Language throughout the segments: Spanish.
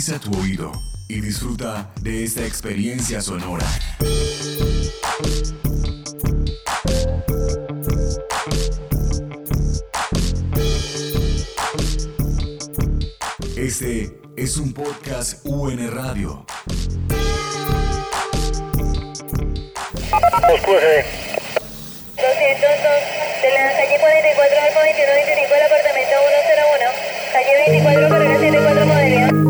Agudiza tu oído y disfruta de esta experiencia sonora. Este es un podcast UN Radio. de la calle 44 al 2125 del apartamento 101, calle 24 carrera 74 modelo.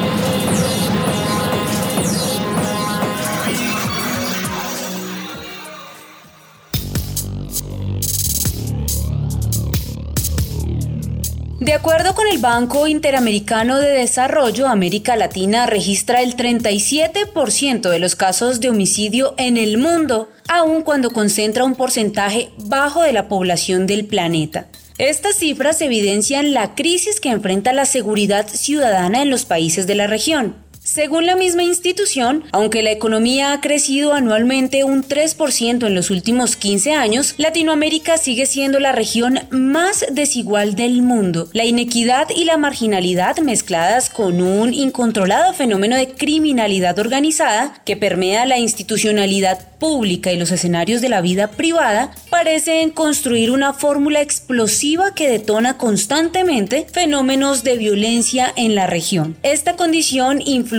De acuerdo con el Banco Interamericano de Desarrollo, América Latina registra el 37% de los casos de homicidio en el mundo, aun cuando concentra un porcentaje bajo de la población del planeta. Estas cifras evidencian la crisis que enfrenta la seguridad ciudadana en los países de la región. Según la misma institución, aunque la economía ha crecido anualmente un 3% en los últimos 15 años, Latinoamérica sigue siendo la región más desigual del mundo. La inequidad y la marginalidad mezcladas con un incontrolado fenómeno de criminalidad organizada que permea la institucionalidad pública y los escenarios de la vida privada parecen construir una fórmula explosiva que detona constantemente fenómenos de violencia en la región. Esta condición influye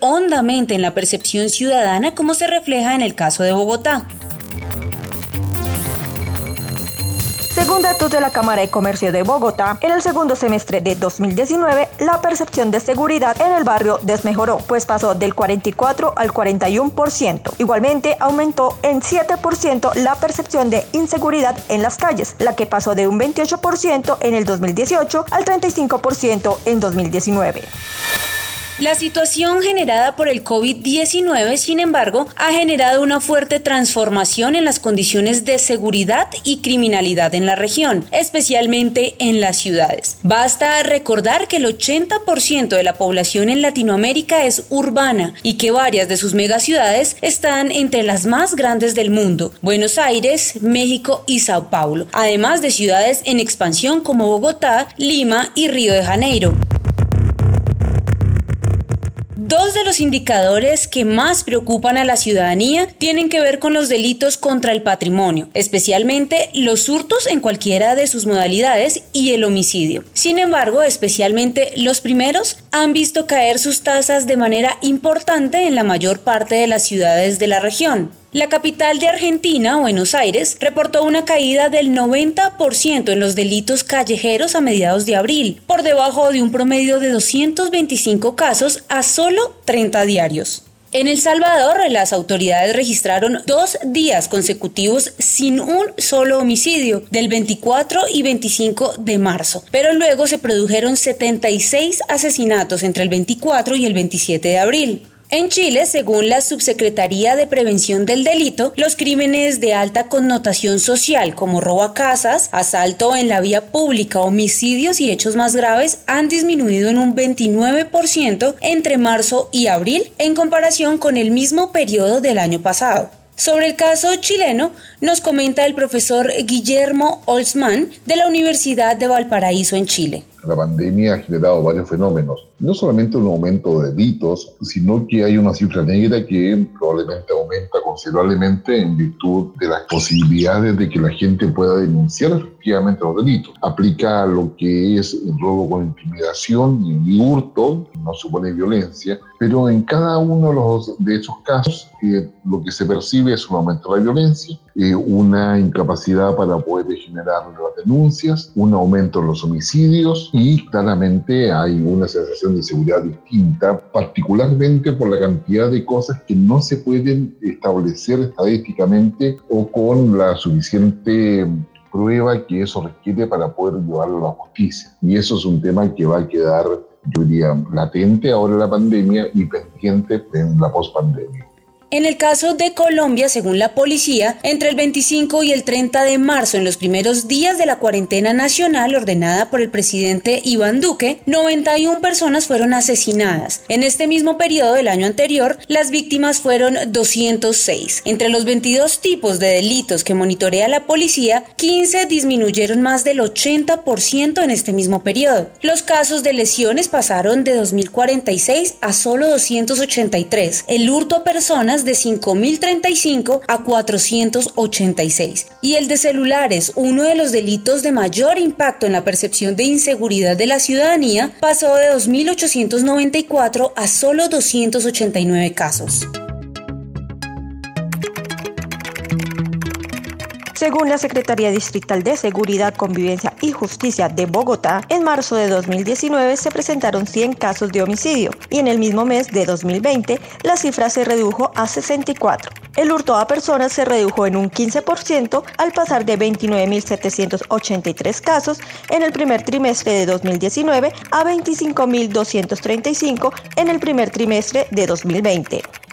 hondamente en la percepción ciudadana como se refleja en el caso de Bogotá. Según datos de la Cámara de Comercio de Bogotá, en el segundo semestre de 2019, la percepción de seguridad en el barrio desmejoró, pues pasó del 44 al 41%. Igualmente, aumentó en 7% la percepción de inseguridad en las calles, la que pasó de un 28% en el 2018 al 35% en 2019. La situación generada por el COVID-19, sin embargo, ha generado una fuerte transformación en las condiciones de seguridad y criminalidad en la región, especialmente en las ciudades. Basta recordar que el 80% de la población en Latinoamérica es urbana y que varias de sus megaciudades están entre las más grandes del mundo, Buenos Aires, México y Sao Paulo, además de ciudades en expansión como Bogotá, Lima y Río de Janeiro. Dos de los indicadores que más preocupan a la ciudadanía tienen que ver con los delitos contra el patrimonio, especialmente los hurtos en cualquiera de sus modalidades y el homicidio. Sin embargo, especialmente los primeros han visto caer sus tasas de manera importante en la mayor parte de las ciudades de la región. La capital de Argentina, Buenos Aires, reportó una caída del 90% en los delitos callejeros a mediados de abril, por debajo de un promedio de 225 casos a solo 30 diarios. En El Salvador, las autoridades registraron dos días consecutivos sin un solo homicidio, del 24 y 25 de marzo, pero luego se produjeron 76 asesinatos entre el 24 y el 27 de abril. En Chile, según la Subsecretaría de Prevención del Delito, los crímenes de alta connotación social como robo a casas, asalto en la vía pública, homicidios y hechos más graves han disminuido en un 29% entre marzo y abril en comparación con el mismo periodo del año pasado. Sobre el caso chileno, nos comenta el profesor Guillermo Olsman de la Universidad de Valparaíso en Chile la pandemia ha generado varios fenómenos. No solamente un aumento de delitos, sino que hay una cifra negra que probablemente aumenta considerablemente en virtud de las posibilidades de que la gente pueda denunciar efectivamente los delitos. Aplica lo que es el robo con intimidación y hurto, no supone violencia, pero en cada uno de, los, de esos casos eh, lo que se percibe es un aumento de la violencia, eh, una incapacidad para poder generar las denuncias, un aumento en los homicidios y claramente hay una sensación de seguridad distinta, particularmente por la cantidad de cosas que no se pueden establecer estadísticamente o con la suficiente prueba que eso requiere para poder llevarlo a la justicia. Y eso es un tema que va a quedar, yo diría, latente ahora en la pandemia y pendiente en la pospandemia. En el caso de Colombia, según la policía, entre el 25 y el 30 de marzo, en los primeros días de la cuarentena nacional ordenada por el presidente Iván Duque, 91 personas fueron asesinadas. En este mismo periodo del año anterior, las víctimas fueron 206. Entre los 22 tipos de delitos que monitorea la policía, 15 disminuyeron más del 80% en este mismo periodo. Los casos de lesiones pasaron de 2046 a solo 283. El hurto a personas de 5.035 a 486. Y el de celulares, uno de los delitos de mayor impacto en la percepción de inseguridad de la ciudadanía, pasó de 2.894 a solo 289 casos. Según la Secretaría Distrital de Seguridad, Convivencia y Justicia de Bogotá, en marzo de 2019 se presentaron 100 casos de homicidio y en el mismo mes de 2020 la cifra se redujo a 64. El hurto a personas se redujo en un 15% al pasar de 29.783 casos en el primer trimestre de 2019 a 25.235 en el primer trimestre de 2020.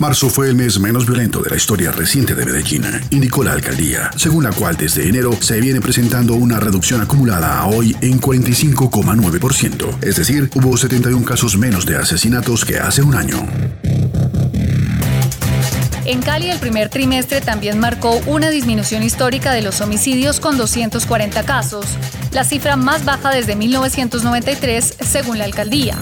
Marzo fue el mes menos violento de la historia reciente de Medellín, indicó la alcaldía, según la cual desde enero se viene presentando una reducción acumulada a hoy en 45,9%, es decir, hubo 71 casos menos de asesinatos que hace un año. En Cali el primer trimestre también marcó una disminución histórica de los homicidios con 240 casos, la cifra más baja desde 1993 según la alcaldía.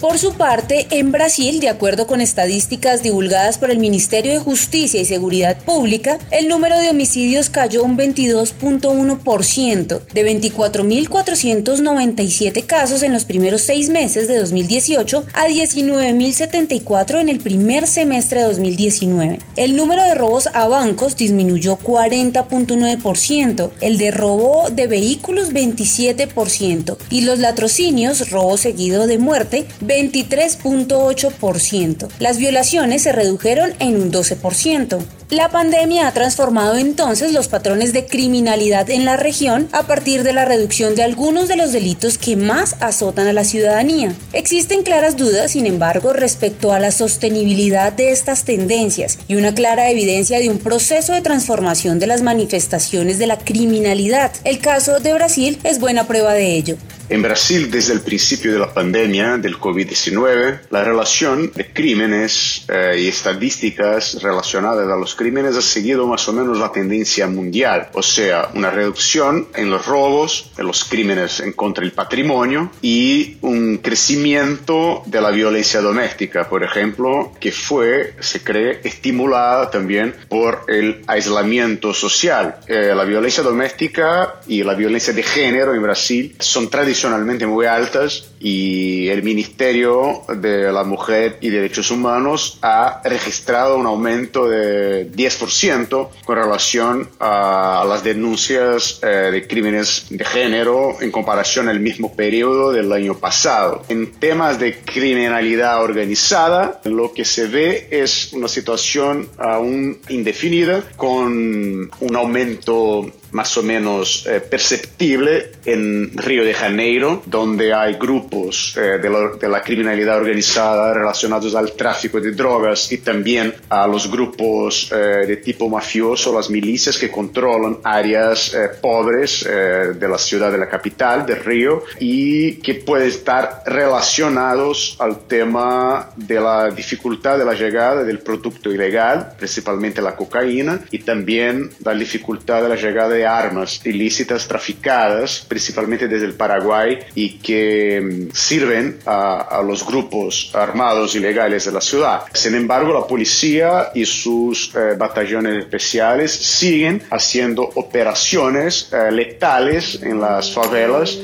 Por su parte, en Brasil, de acuerdo con estadísticas divulgadas por el Ministerio de Justicia y Seguridad Pública, el número de homicidios cayó un 22.1%, de 24.497 casos en los primeros seis meses de 2018 a 19.074 en el primer semestre de 2019. El número de robos a bancos disminuyó 40.9%, el de robo de vehículos 27% y los latrocinios, robo seguido de muerte, 23.8%. Las violaciones se redujeron en un 12%. La pandemia ha transformado entonces los patrones de criminalidad en la región a partir de la reducción de algunos de los delitos que más azotan a la ciudadanía. Existen claras dudas, sin embargo, respecto a la sostenibilidad de estas tendencias y una clara evidencia de un proceso de transformación de las manifestaciones de la criminalidad. El caso de Brasil es buena prueba de ello. En Brasil, desde el principio de la pandemia del COVID-19, la relación de crímenes eh, y estadísticas relacionadas a los crímenes ha seguido más o menos la tendencia mundial, o sea, una reducción en los robos, en los crímenes en contra del patrimonio y un crecimiento de la violencia doméstica, por ejemplo, que fue, se cree, estimulada también por el aislamiento social. Eh, la violencia doméstica y la violencia de género en Brasil son tradicionales tradicionalmente muy altas y el Ministerio de la Mujer y Derechos Humanos ha registrado un aumento de 10% con relación a las denuncias eh, de crímenes de género en comparación al mismo periodo del año pasado. En temas de criminalidad organizada, lo que se ve es una situación aún indefinida con un aumento más o menos eh, perceptible en Río de Janeiro, donde hay grupos eh, de, la, criminalidad organizada relacionados al tráfico de drogas y también a los grupos eh, de tipo mafioso, las milicias que controlan áreas pobres de la ciudad de la capital, de Río, y que pueden estar relacionados al tema de la dificultad de la llegada del producto ilegal, principalmente la cocaína, y también la dificultad de la llegada de armas ilícitas traficadas, principalmente desde el Paraguay, y que mm, sirven a, los grupos armados ilegales de la ciudad. Sin embargo, la policía y sus eh, batallones especiales siguen haciendo operaciones eh, letales en las favelas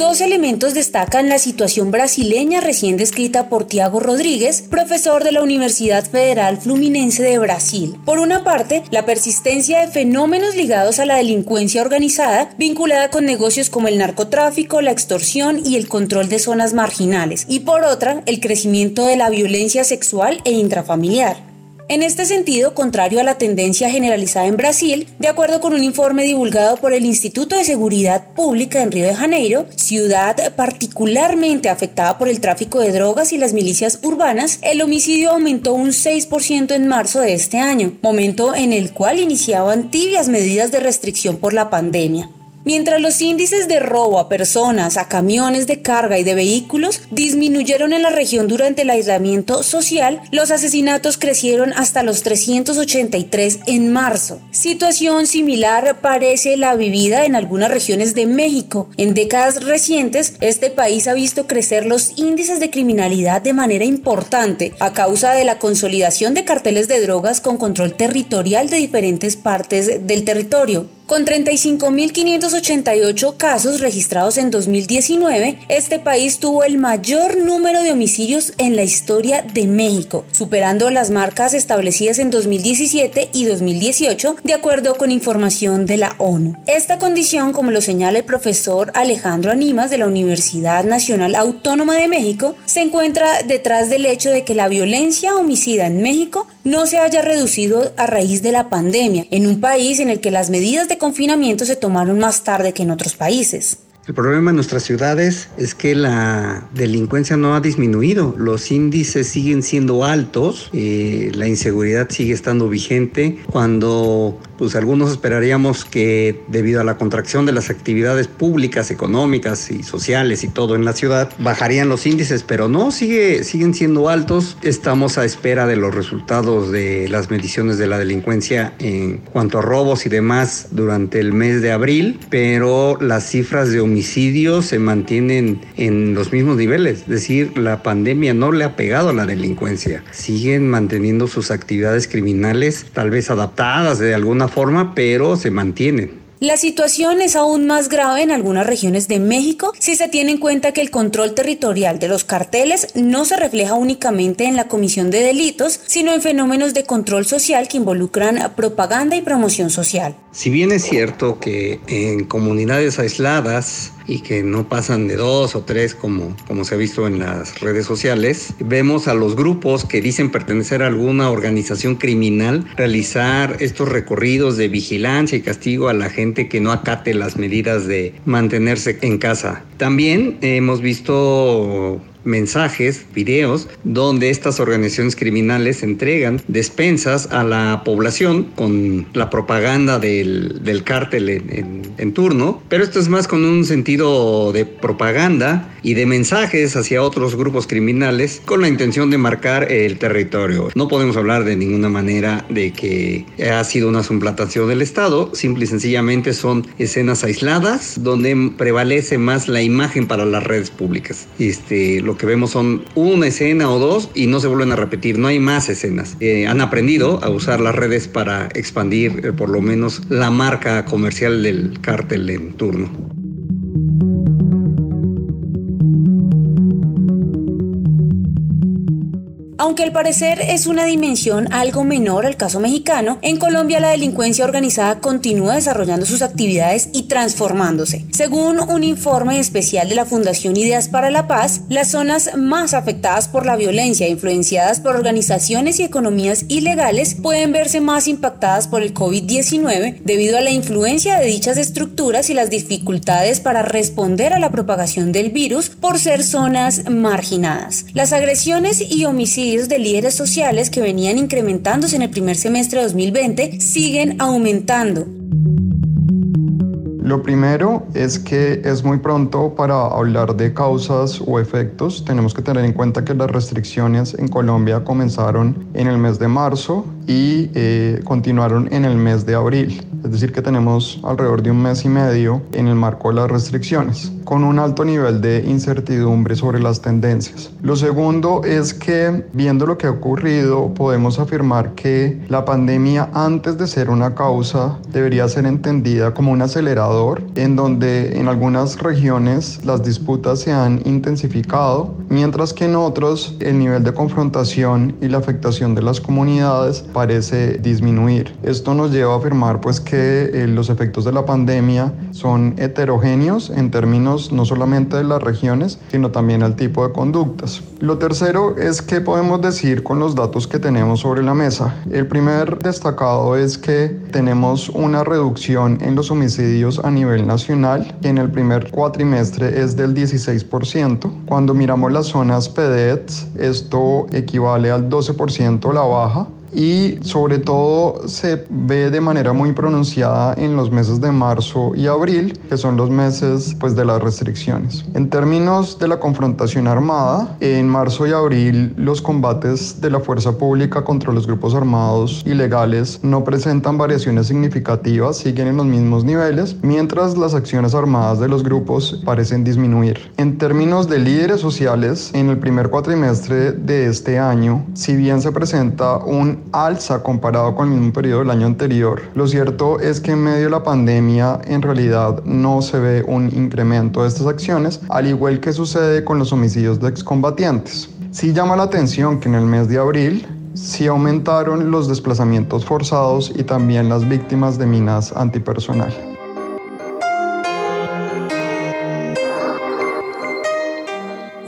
Dos elementos destacan la situación brasileña recién descrita por Tiago Rodríguez, profesor de la Universidad Federal Fluminense de Brasil. Por una parte, la persistencia de fenómenos ligados a la delincuencia organizada, vinculada con negocios como el narcotráfico, la extorsión y el control de zonas marginales. Y por otra, el crecimiento de la violencia sexual e intrafamiliar. En este sentido, contrario a la tendencia generalizada en Brasil, de acuerdo con un informe divulgado por el Instituto de Seguridad Pública en Río de Janeiro, ciudad particularmente afectada por el tráfico de drogas y las milicias urbanas, el homicidio aumentó un 6% en marzo de este año, momento en el cual iniciaban tibias medidas de restricción por la pandemia. Mientras los índices de robo a personas, a camiones de carga y de vehículos disminuyeron en la región durante el aislamiento social, los asesinatos crecieron hasta los 383 en marzo. Situación similar parece la vivida en algunas regiones de México. En décadas recientes, este país ha visto crecer los índices de criminalidad de manera importante a causa de la consolidación de carteles de drogas con control territorial de diferentes partes del territorio. Con 35.588 casos registrados en 2019, este país tuvo el mayor número de homicidios en la historia de México, superando las marcas establecidas en 2017 y 2018, de acuerdo con información de la ONU. Esta condición, como lo señala el profesor Alejandro Animas de la Universidad Nacional Autónoma de México, se encuentra detrás del hecho de que la violencia homicida en México no se haya reducido a raíz de la pandemia, en un país en el que las medidas de confinamiento se tomaron más tarde que en otros países. El problema en nuestras ciudades es que la delincuencia no ha disminuido, los índices siguen siendo altos, eh, la inseguridad sigue estando vigente, cuando pues algunos esperaríamos que debido a la contracción de las actividades públicas, económicas y sociales y todo en la ciudad, bajarían los índices, pero no, sigue, siguen siendo altos. Estamos a espera de los resultados de las mediciones de la delincuencia en cuanto a robos y demás durante el mes de abril, pero las cifras de homicidios se mantienen en los mismos niveles, es decir, la pandemia no le ha pegado a la delincuencia, siguen manteniendo sus actividades criminales, tal vez adaptadas de alguna forma, pero se mantienen. La situación es aún más grave en algunas regiones de México si se tiene en cuenta que el control territorial de los carteles no se refleja únicamente en la comisión de delitos, sino en fenómenos de control social que involucran propaganda y promoción social. Si bien es cierto que en comunidades aisladas y que no pasan de dos o tres como, como se ha visto en las redes sociales. Vemos a los grupos que dicen pertenecer a alguna organización criminal realizar estos recorridos de vigilancia y castigo a la gente que no acate las medidas de mantenerse en casa. También hemos visto mensajes, videos, donde estas organizaciones criminales entregan despensas a la población con la propaganda del, del cártel en, en, turno, pero esto es más con un sentido de propaganda y de mensajes hacia otros grupos criminales con la intención de marcar el territorio. No podemos hablar de ninguna manera de que ha sido una suplantación del Estado, simple y sencillamente son escenas aisladas donde prevalece más la imagen para las redes públicas. Este, lo que vemos son una escena o dos y no se vuelven a repetir, no hay más escenas. Eh, han aprendido a usar las redes para expandir eh, por lo menos la marca comercial del cártel en turno. Aunque al parecer es una dimensión algo menor al caso mexicano, en Colombia la delincuencia organizada continúa desarrollando sus actividades y transformándose. Según un informe especial de la Fundación Ideas para la Paz, las zonas más afectadas por la violencia, influenciadas por organizaciones y economías ilegales, pueden verse más impactadas por el COVID-19 debido a la influencia de dichas estructuras y las dificultades para responder a la propagación del virus por ser zonas marginadas. Las agresiones y homicidios de líderes sociales que venían incrementándose en el primer semestre de 2020 siguen aumentando. Lo primero es que es muy pronto para hablar de causas o efectos. Tenemos que tener en cuenta que las restricciones en Colombia comenzaron en el mes de marzo y eh, continuaron en el mes de abril. Es decir, que tenemos alrededor de un mes y medio en el marco de las restricciones con un alto nivel de incertidumbre sobre las tendencias. Lo segundo es que viendo lo que ha ocurrido podemos afirmar que la pandemia antes de ser una causa debería ser entendida como un acelerador en donde en algunas regiones las disputas se han intensificado mientras que en otros el nivel de confrontación y la afectación de las comunidades parece disminuir. Esto nos lleva a afirmar pues que eh, los efectos de la pandemia son heterogéneos en términos no solamente de las regiones, sino también al tipo de conductas. Lo tercero es que podemos decir con los datos que tenemos sobre la mesa. El primer destacado es que tenemos una reducción en los homicidios a nivel nacional, que en el primer cuatrimestre es del 16%. Cuando miramos las zonas PDETs, esto equivale al 12% la baja y sobre todo se ve de manera muy pronunciada en los meses de marzo y abril, que son los meses pues, de las restricciones. En términos de la confrontación armada, en marzo y abril los combates de la fuerza pública contra los grupos armados ilegales no presentan variaciones significativas, siguen en los mismos niveles, mientras las acciones armadas de los grupos parecen disminuir. En términos de líderes sociales, en el primer cuatrimestre de este año, si bien se presenta un alza comparado con el mismo periodo del año anterior. Lo cierto es que en medio de la pandemia en realidad no se ve un incremento de estas acciones, al igual que sucede con los homicidios de excombatientes. Sí llama la atención que en el mes de abril sí aumentaron los desplazamientos forzados y también las víctimas de minas antipersonal.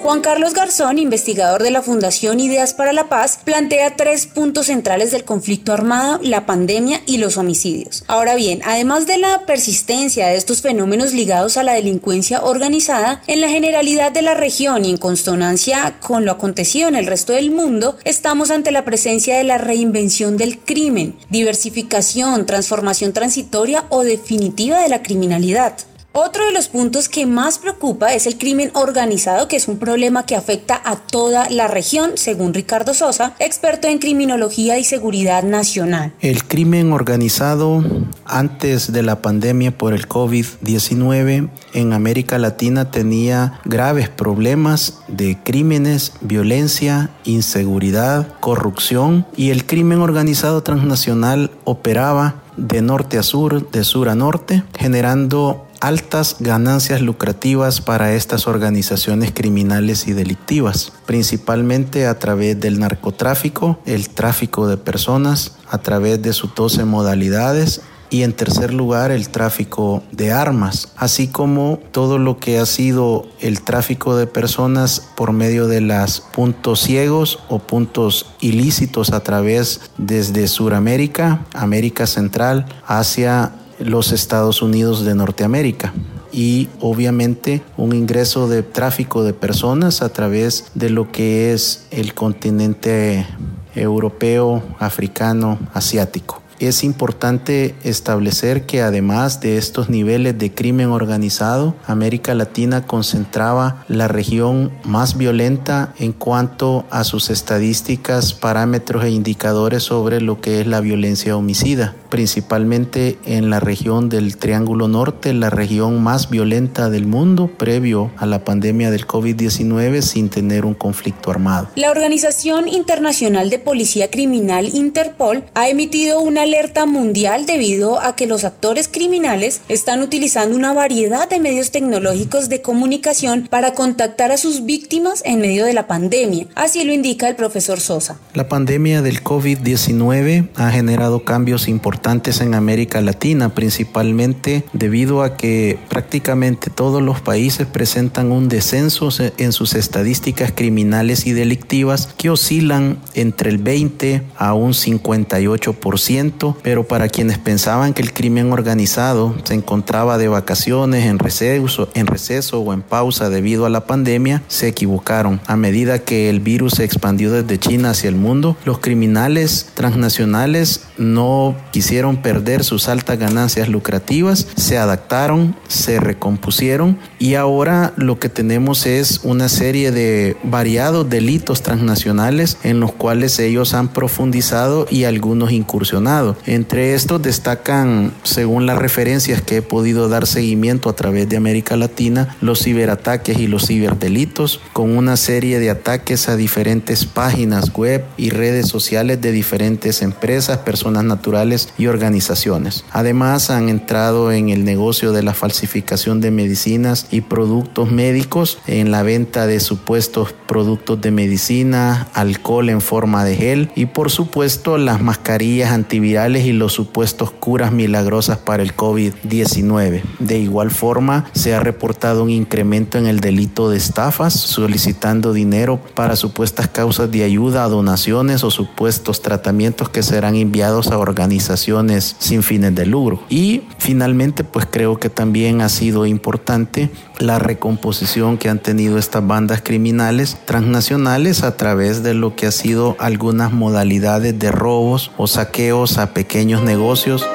Juan Carlos Garzón, investigador de la Fundación Ideas para la Paz, plantea tres puntos centrales del conflicto armado, la pandemia y los homicidios. Ahora bien, además de la persistencia de estos fenómenos ligados a la delincuencia organizada, en la generalidad de la región y en consonancia con lo acontecido en el resto del mundo, estamos ante la presencia de la reinvención del crimen, diversificación, transformación transitoria o definitiva de la criminalidad. Otro de los puntos que más preocupa es el crimen organizado, que es un problema que afecta a toda la región, según Ricardo Sosa, experto en criminología y seguridad nacional. El crimen organizado antes de la pandemia por el COVID-19 en América Latina tenía graves problemas de crímenes, violencia, inseguridad, corrupción y el crimen organizado transnacional operaba de norte a sur, de sur a norte, generando altas ganancias lucrativas para estas organizaciones criminales y delictivas, principalmente a través del narcotráfico, el tráfico de personas, a través de sus 12 modalidades y en tercer lugar el tráfico de armas, así como todo lo que ha sido el tráfico de personas por medio de los puntos ciegos o puntos ilícitos a través desde Suramérica, América Central, hacia los Estados Unidos de Norteamérica. Y obviamente un ingreso de tráfico de personas a través de lo que es el continente europeo, africano, asiático es importante establecer que además de estos niveles de crimen organizado, América Latina concentraba la región más violenta en cuanto a sus estadísticas, parámetros e indicadores sobre lo que es la violencia homicida, principalmente en la región del Triángulo Norte, la región más violenta del mundo previo a la pandemia del COVID-19 sin tener un conflicto armado. La Organización Internacional de Policía Criminal Interpol ha emitido una alerta mundial debido a que los actores criminales están utilizando una variedad de medios tecnológicos de comunicación para contactar a sus víctimas en medio de la pandemia. Así lo indica el profesor Sosa. La pandemia del COVID-19 ha generado cambios importantes en América Latina, principalmente debido a que prácticamente todos los países presentan un descenso en sus estadísticas criminales y delictivas que oscilan entre el 20 a un 58% pero para quienes pensaban que el crimen organizado se encontraba de vacaciones, en receso, en receso o en pausa debido a la pandemia, se equivocaron. A medida que el virus se expandió desde China hacia el mundo, los criminales transnacionales no quisieron perder sus altas ganancias lucrativas, se adaptaron, se recompusieron y ahora lo que tenemos es una serie de variados delitos transnacionales en los cuales ellos han profundizado y algunos incursionado. Entre estos destacan, según las referencias que he podido dar seguimiento a través de América Latina, los ciberataques y los ciberdelitos, con una serie de ataques a diferentes páginas web y redes sociales de diferentes empresas, personas naturales y organizaciones. Además, han entrado en el negocio de la falsificación de medicinas y productos médicos, en la venta de supuestos productos de medicina, alcohol en forma de gel y por supuesto las mascarillas antivirales y los supuestos curas milagrosas para el COVID-19. De igual forma, se ha reportado un incremento en el delito de estafas, solicitando dinero para supuestas causas de ayuda, donaciones o supuestos tratamientos que serán enviados a organizaciones sin fines de lucro. Y finalmente, pues creo que también ha sido importante la recomposición que han tenido estas bandas criminales transnacionales a través de lo que ha sido algunas modalidades de robos o saqueos a pequeños negocios.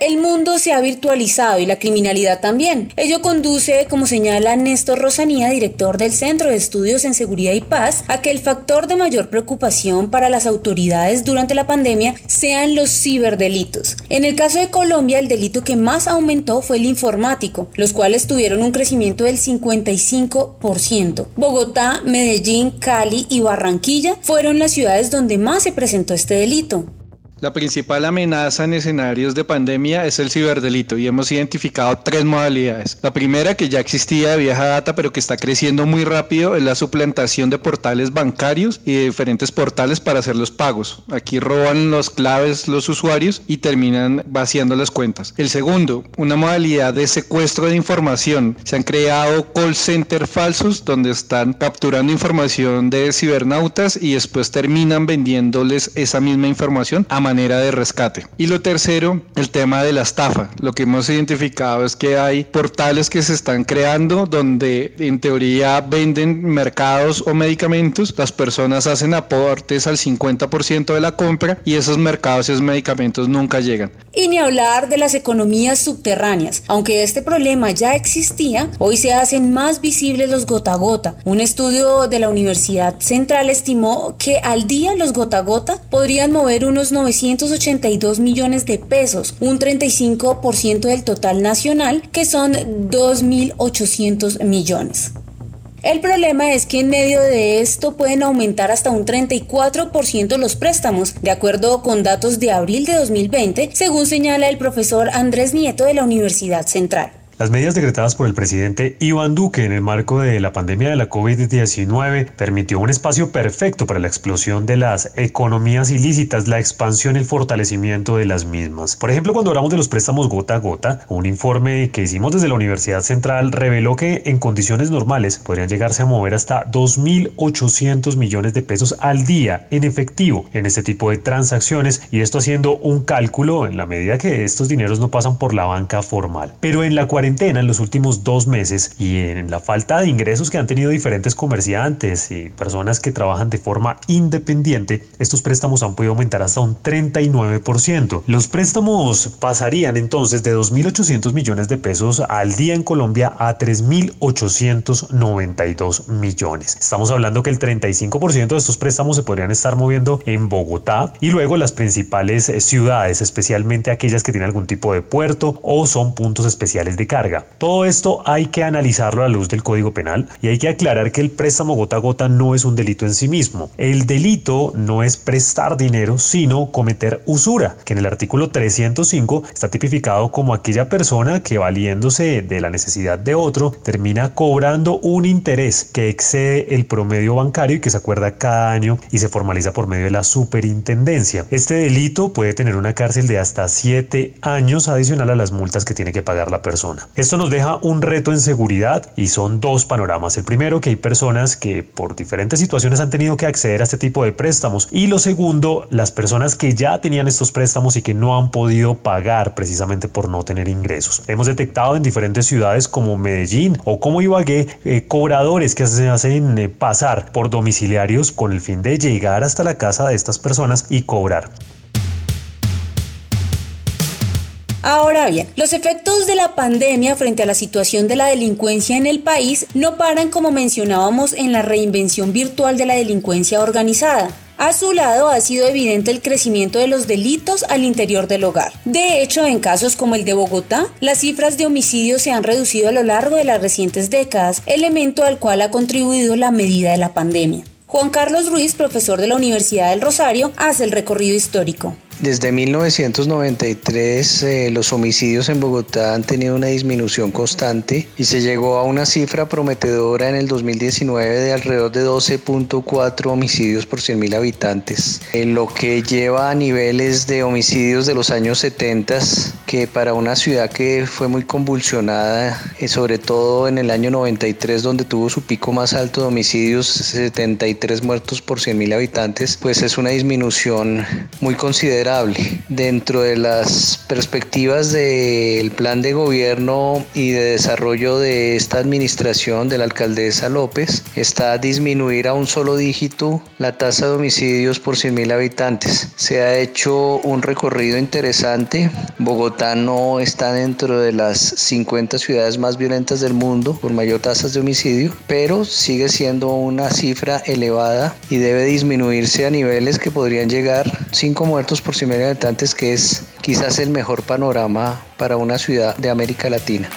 El mundo se ha virtualizado y la criminalidad también. Ello conduce, como señala Néstor Rosanía, director del Centro de Estudios en Seguridad y Paz, a que el factor de mayor preocupación para las autoridades durante la pandemia sean los ciberdelitos. En el caso de Colombia, el delito que más aumentó fue el informático, los cuales tuvieron un crecimiento del 55%. Bogotá, Medellín, Cali y Barranquilla fueron las ciudades donde más se presentó este delito. La principal amenaza en escenarios de pandemia es el ciberdelito y hemos identificado tres modalidades. La primera, que ya existía de vieja data pero que está creciendo muy rápido, es la suplantación de portales bancarios y de diferentes portales para hacer los pagos. Aquí roban los claves los usuarios y terminan vaciando las cuentas. El segundo, una modalidad de secuestro de información. Se han creado call center falsos donde están capturando información de cibernautas y después terminan vendiéndoles esa misma información a manera de rescate. Y lo tercero, el tema de la estafa. Lo que hemos identificado es que hay portales que se están creando donde en teoría venden mercados o medicamentos, las personas hacen aportes al 50% de la compra y esos mercados y esos medicamentos nunca llegan. Y ni hablar de las economías subterráneas. Aunque este problema ya existía, hoy se hacen más visibles los gota a gota. Un estudio de la Universidad Central estimó que al día los gota a gota podrían mover unos 900 282 millones de pesos, un 35% del total nacional, que son 2.800 millones. El problema es que en medio de esto pueden aumentar hasta un 34% los préstamos, de acuerdo con datos de abril de 2020, según señala el profesor Andrés Nieto de la Universidad Central. Las medidas decretadas por el presidente Iván Duque en el marco de la pandemia de la COVID-19 permitió un espacio perfecto para la explosión de las economías ilícitas, la expansión y el fortalecimiento de las mismas. Por ejemplo, cuando hablamos de los préstamos gota a gota, un informe que hicimos desde la Universidad Central reveló que en condiciones normales podrían llegarse a mover hasta 2.800 millones de pesos al día en efectivo en este tipo de transacciones y esto haciendo un cálculo en la medida que estos dineros no pasan por la banca formal. Pero en la cuarentena en los últimos dos meses y en la falta de ingresos que han tenido diferentes comerciantes y personas que trabajan de forma independiente, estos préstamos han podido aumentar hasta un 39%. Los préstamos pasarían entonces de 2.800 millones de pesos al día en Colombia a 3.892 millones. Estamos hablando que el 35% de estos préstamos se podrían estar moviendo en Bogotá y luego las principales ciudades, especialmente aquellas que tienen algún tipo de puerto o son puntos especiales de carga todo esto hay que analizarlo a la luz del Código Penal y hay que aclarar que el préstamo gota a gota no es un delito en sí mismo. El delito no es prestar dinero, sino cometer usura, que en el artículo 305 está tipificado como aquella persona que valiéndose de la necesidad de otro termina cobrando un interés que excede el promedio bancario y que se acuerda cada año y se formaliza por medio de la superintendencia. Este delito puede tener una cárcel de hasta 7 años adicional a las multas que tiene que pagar la persona. Esto nos deja un reto en seguridad y son dos panoramas. El primero, que hay personas que por diferentes situaciones han tenido que acceder a este tipo de préstamos. Y lo segundo, las personas que ya tenían estos préstamos y que no han podido pagar precisamente por no tener ingresos. Hemos detectado en diferentes ciudades como Medellín o como Ibagué eh, cobradores que se hacen eh, pasar por domiciliarios con el fin de llegar hasta la casa de estas personas y cobrar. Ahora bien, los efectos de la pandemia frente a la situación de la delincuencia en el país no paran como mencionábamos en la reinvención virtual de la delincuencia organizada. A su lado ha sido evidente el crecimiento de los delitos al interior del hogar. De hecho, en casos como el de Bogotá, las cifras de homicidios se han reducido a lo largo de las recientes décadas, elemento al cual ha contribuido la medida de la pandemia. Juan Carlos Ruiz, profesor de la Universidad del Rosario, hace el recorrido histórico. Desde 1993 eh, los homicidios en Bogotá han tenido una disminución constante y se llegó a una cifra prometedora en el 2019 de alrededor de 12.4 homicidios por 100.000 habitantes, en lo que lleva a niveles de homicidios de los años 70 que para una ciudad que fue muy convulsionada, eh, sobre todo en el año 93 donde tuvo su pico más alto de homicidios, 73 muertos por 100.000 habitantes, pues es una disminución muy considerable. Dentro de las perspectivas del plan de gobierno y de desarrollo de esta administración de la alcaldesa López, está a disminuir a un solo dígito la tasa de homicidios por 100.000 habitantes. Se ha hecho un recorrido interesante. Bogotá no está dentro de las 50 ciudades más violentas del mundo por mayor tasas de homicidio, pero sigue siendo una cifra elevada y debe disminuirse a niveles que podrían llegar 5 muertos por 100.000 habitantes, que es quizás el mejor panorama para una ciudad de América Latina.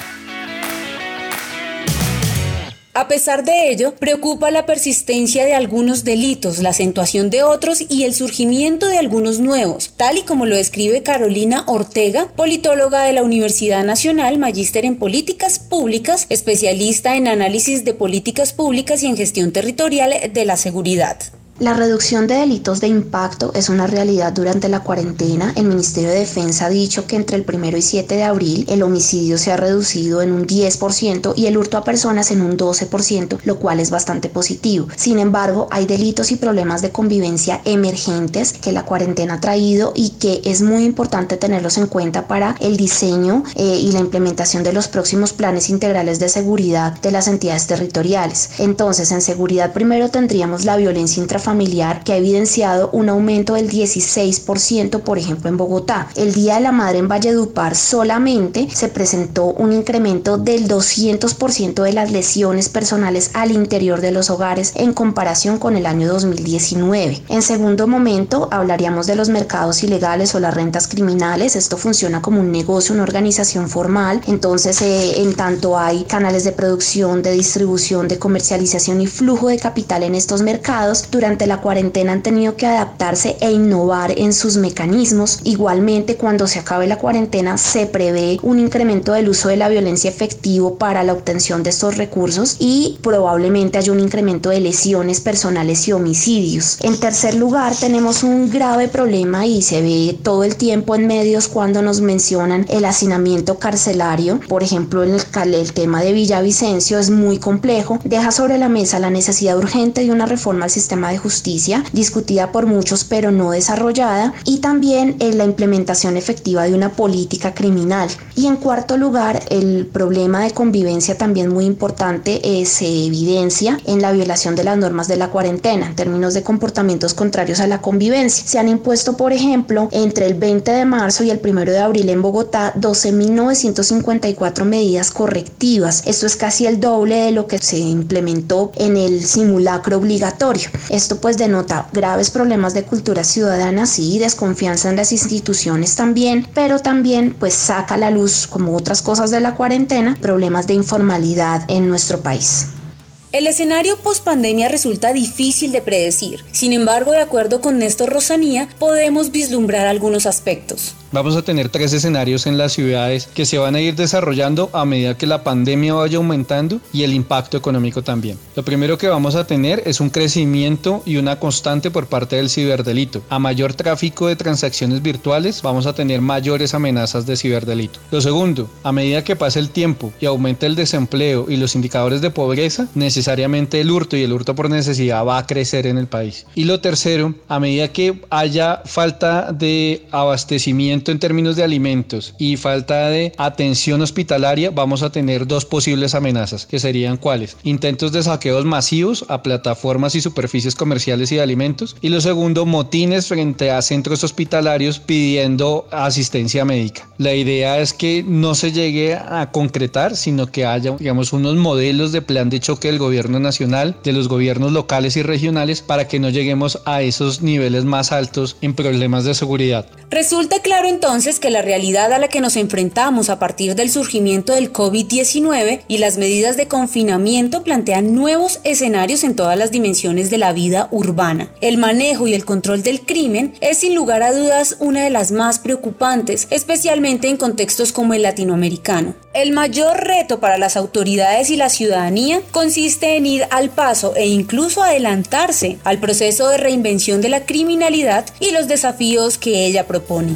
A pesar de ello, preocupa la persistencia de algunos delitos, la acentuación de otros y el surgimiento de algunos nuevos, tal y como lo describe Carolina Ortega, politóloga de la Universidad Nacional, magíster en políticas públicas, especialista en análisis de políticas públicas y en gestión territorial de la seguridad. La reducción de delitos de impacto es una realidad durante la cuarentena. El Ministerio de Defensa ha dicho que entre el 1 y 7 de abril el homicidio se ha reducido en un 10% y el hurto a personas en un 12%, lo cual es bastante positivo. Sin embargo, hay delitos y problemas de convivencia emergentes que la cuarentena ha traído y que es muy importante tenerlos en cuenta para el diseño eh, y la implementación de los próximos planes integrales de seguridad de las entidades territoriales. Entonces, en seguridad primero tendríamos la violencia intrafamiliar familiar que ha evidenciado un aumento del 16%, por ejemplo, en Bogotá. El Día de la Madre en Valledupar solamente se presentó un incremento del 200% de las lesiones personales al interior de los hogares en comparación con el año 2019. En segundo momento, hablaríamos de los mercados ilegales o las rentas criminales. Esto funciona como un negocio, una organización formal. Entonces, eh, en tanto hay canales de producción, de distribución, de comercialización y flujo de capital en estos mercados, durante durante la cuarentena han tenido que adaptarse e innovar en sus mecanismos. Igualmente, cuando se acabe la cuarentena, se prevé un incremento del uso de la violencia efectivo para la obtención de estos recursos y probablemente haya un incremento de lesiones personales y homicidios. En tercer lugar, tenemos un grave problema y se ve todo el tiempo en medios cuando nos mencionan el hacinamiento carcelario. Por ejemplo, en el, el tema de Villavicencio es muy complejo. Deja sobre la mesa la necesidad urgente de una reforma al sistema de justicia, discutida por muchos pero no desarrollada, y también en la implementación efectiva de una política criminal. Y en cuarto lugar, el problema de convivencia también muy importante eh, se evidencia en la violación de las normas de la cuarentena en términos de comportamientos contrarios a la convivencia. Se han impuesto, por ejemplo, entre el 20 de marzo y el 1 de abril en Bogotá 12.954 medidas correctivas. Esto es casi el doble de lo que se implementó en el simulacro obligatorio. Esto pues denota graves problemas de cultura ciudadana, sí, desconfianza en las instituciones también, pero también pues saca a la luz, como otras cosas de la cuarentena, problemas de informalidad en nuestro país. El escenario post-pandemia resulta difícil de predecir. Sin embargo, de acuerdo con Néstor Rosanía, podemos vislumbrar algunos aspectos. Vamos a tener tres escenarios en las ciudades que se van a ir desarrollando a medida que la pandemia vaya aumentando y el impacto económico también. Lo primero que vamos a tener es un crecimiento y una constante por parte del ciberdelito. A mayor tráfico de transacciones virtuales, vamos a tener mayores amenazas de ciberdelito. Lo segundo, a medida que pase el tiempo y aumente el desempleo y los indicadores de pobreza, necesariamente el hurto y el hurto por necesidad va a crecer en el país. Y lo tercero, a medida que haya falta de abastecimiento en términos de alimentos y falta de atención hospitalaria, vamos a tener dos posibles amenazas, que serían cuáles? Intentos de saqueos masivos a plataformas y superficies comerciales y de alimentos. Y lo segundo, motines frente a centros hospitalarios pidiendo asistencia médica. La idea es que no se llegue a concretar, sino que haya, digamos, unos modelos de plan de choque del gobierno nacional, de los gobiernos locales y regionales para que no lleguemos a esos niveles más altos en problemas de seguridad. Resulta claro entonces que la realidad a la que nos enfrentamos a partir del surgimiento del COVID-19 y las medidas de confinamiento plantean nuevos escenarios en todas las dimensiones de la vida urbana. El manejo y el control del crimen es sin lugar a dudas una de las más preocupantes, especialmente en contextos como el latinoamericano. El mayor reto para las autoridades y la ciudadanía consiste en ir al paso e incluso adelantarse al proceso de reinvención de la criminalidad y los desafíos que ella propone.